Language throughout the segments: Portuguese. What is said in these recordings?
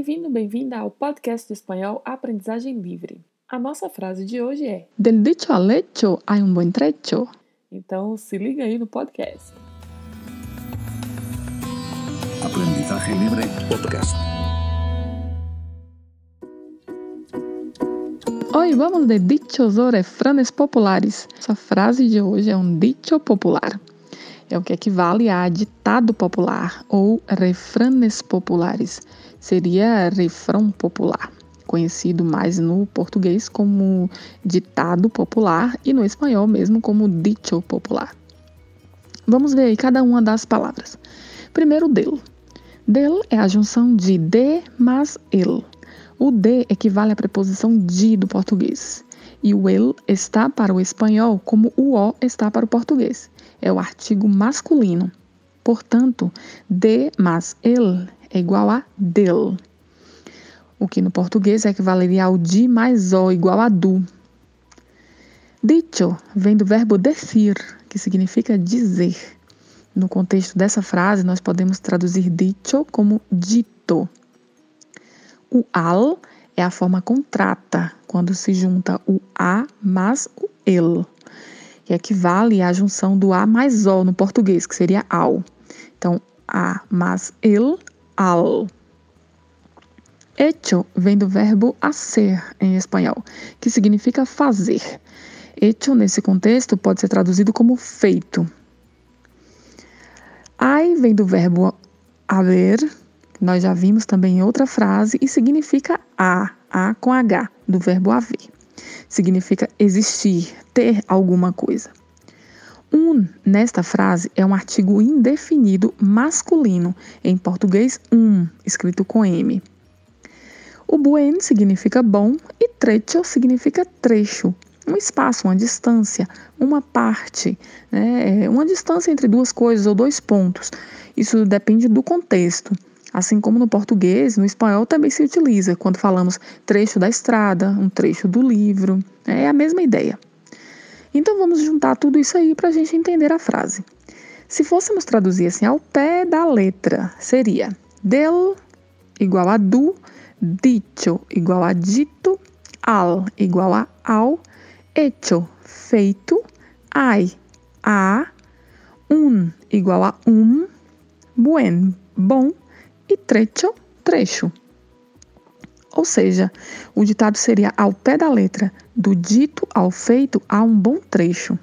Bem-vindo, bem-vinda ao podcast de espanhol Aprendizagem Livre. A nossa frase de hoje é: Del dicho al hecho hay un buen trecho. Então se liga aí no podcast. Aprendizaje Libre Podcast. Hoy vamos de dichos ou refranes populares. Essa frase de hoje é um dicho popular. É o que equivale a ditado popular ou refranes populares. Seria refrão popular, conhecido mais no português como ditado popular e no espanhol mesmo como dicho popular. Vamos ver aí cada uma das palavras. Primeiro, del. Del é a junção de de mais el. O de equivale à preposição de do português. E o el está para o espanhol como o o está para o português. É o artigo masculino. Portanto, de mais el é igual a del. O que no português equivaleria ao de mais o igual a do. Dicho vem do verbo decir, que significa dizer. No contexto dessa frase, nós podemos traduzir dicho como dito. O al é a forma contrata, quando se junta o a mais o el, que equivale à junção do a mais o no português, que seria ao. Então, a mais el, al. Hecho vem do verbo hacer em espanhol, que significa fazer. Hecho, nesse contexto, pode ser traduzido como feito. Ai vem do verbo haver, nós já vimos também em outra frase, e significa a, a com H, do verbo haver. Significa existir, ter alguma coisa. Un, nesta frase, é um artigo indefinido masculino, em português um, escrito com M. O buen significa bom e trecho significa trecho, um espaço, uma distância, uma parte, né? uma distância entre duas coisas ou dois pontos. Isso depende do contexto. Assim como no português, no espanhol também se utiliza quando falamos trecho da estrada, um trecho do livro. É a mesma ideia. Então vamos juntar tudo isso aí para a gente entender a frase. Se fôssemos traduzir assim ao pé da letra, seria del igual a do, dicho igual a dito, al igual a ao, hecho feito, ai a, un igual a um, buen bom e trecho trecho. Ou seja, o ditado seria ao pé da letra, do dito ao feito há um bom trecho.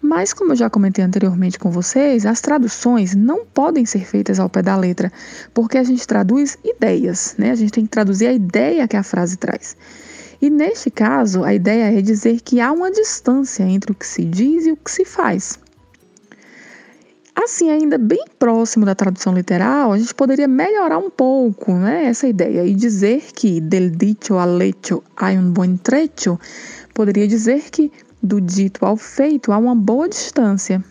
Mas, como eu já comentei anteriormente com vocês, as traduções não podem ser feitas ao pé da letra, porque a gente traduz ideias, né? A gente tem que traduzir a ideia que a frase traz. E neste caso, a ideia é dizer que há uma distância entre o que se diz e o que se faz. Assim, ainda bem próximo da tradução literal, a gente poderia melhorar um pouco né, essa ideia e dizer que del dicho al hecho hay un buen trecho poderia dizer que do dito ao feito há uma boa distância.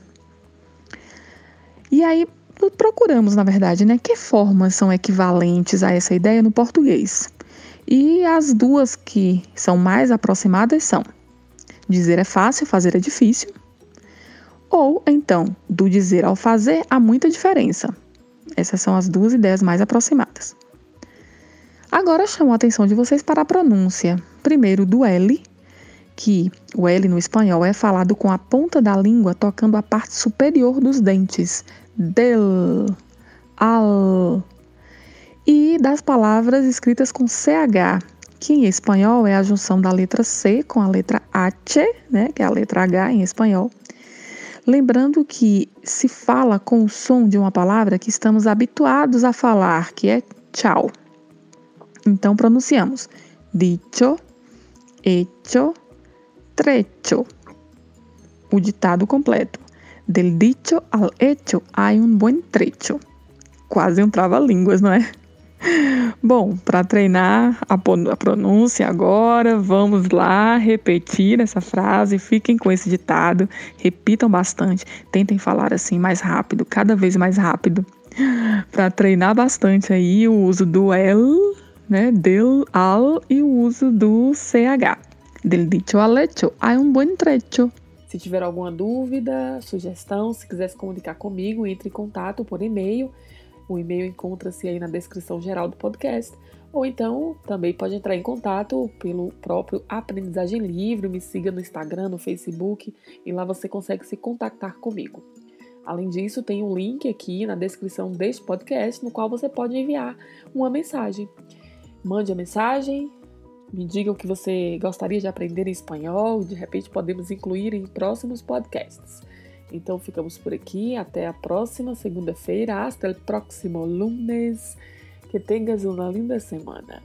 E aí procuramos, na verdade, né, que formas são equivalentes a essa ideia no português. E as duas que são mais aproximadas são: dizer é fácil, fazer é difícil ou então, do dizer ao fazer há muita diferença. Essas são as duas ideias mais aproximadas. Agora chamo a atenção de vocês para a pronúncia. Primeiro, do L, que o L no espanhol é falado com a ponta da língua tocando a parte superior dos dentes. Del, al. E das palavras escritas com CH, que em espanhol é a junção da letra C com a letra H, né, que é a letra H em espanhol, Lembrando que se fala com o som de uma palavra que estamos habituados a falar, que é tchau. Então pronunciamos dicho, hecho, trecho. O ditado completo. Del dicho al hecho hay un buen trecho. Quase um trava-línguas, não é? Bom, para treinar a pronúncia agora, vamos lá repetir essa frase. Fiquem com esse ditado, repitam bastante, tentem falar assim mais rápido, cada vez mais rápido, para treinar bastante aí o uso do el, né, del, al e o uso do ch. Del dicho al hecho, hay un buen trecho. Se tiver alguma dúvida, sugestão, se quiser se comunicar comigo, entre em contato por e-mail O e-mail encontra-se aí na descrição geral do podcast, ou então também pode entrar em contato pelo próprio Aprendizagem Livre, me siga no Instagram, no Facebook e lá você consegue se contactar comigo. Além disso, tem um link aqui na descrição deste podcast no qual você pode enviar uma mensagem. Mande a mensagem, me diga o que você gostaria de aprender em espanhol de repente podemos incluir em próximos podcasts. Então ficamos por aqui, até a próxima segunda-feira, hasta el próximo lunes. Que tenhas uma linda semana.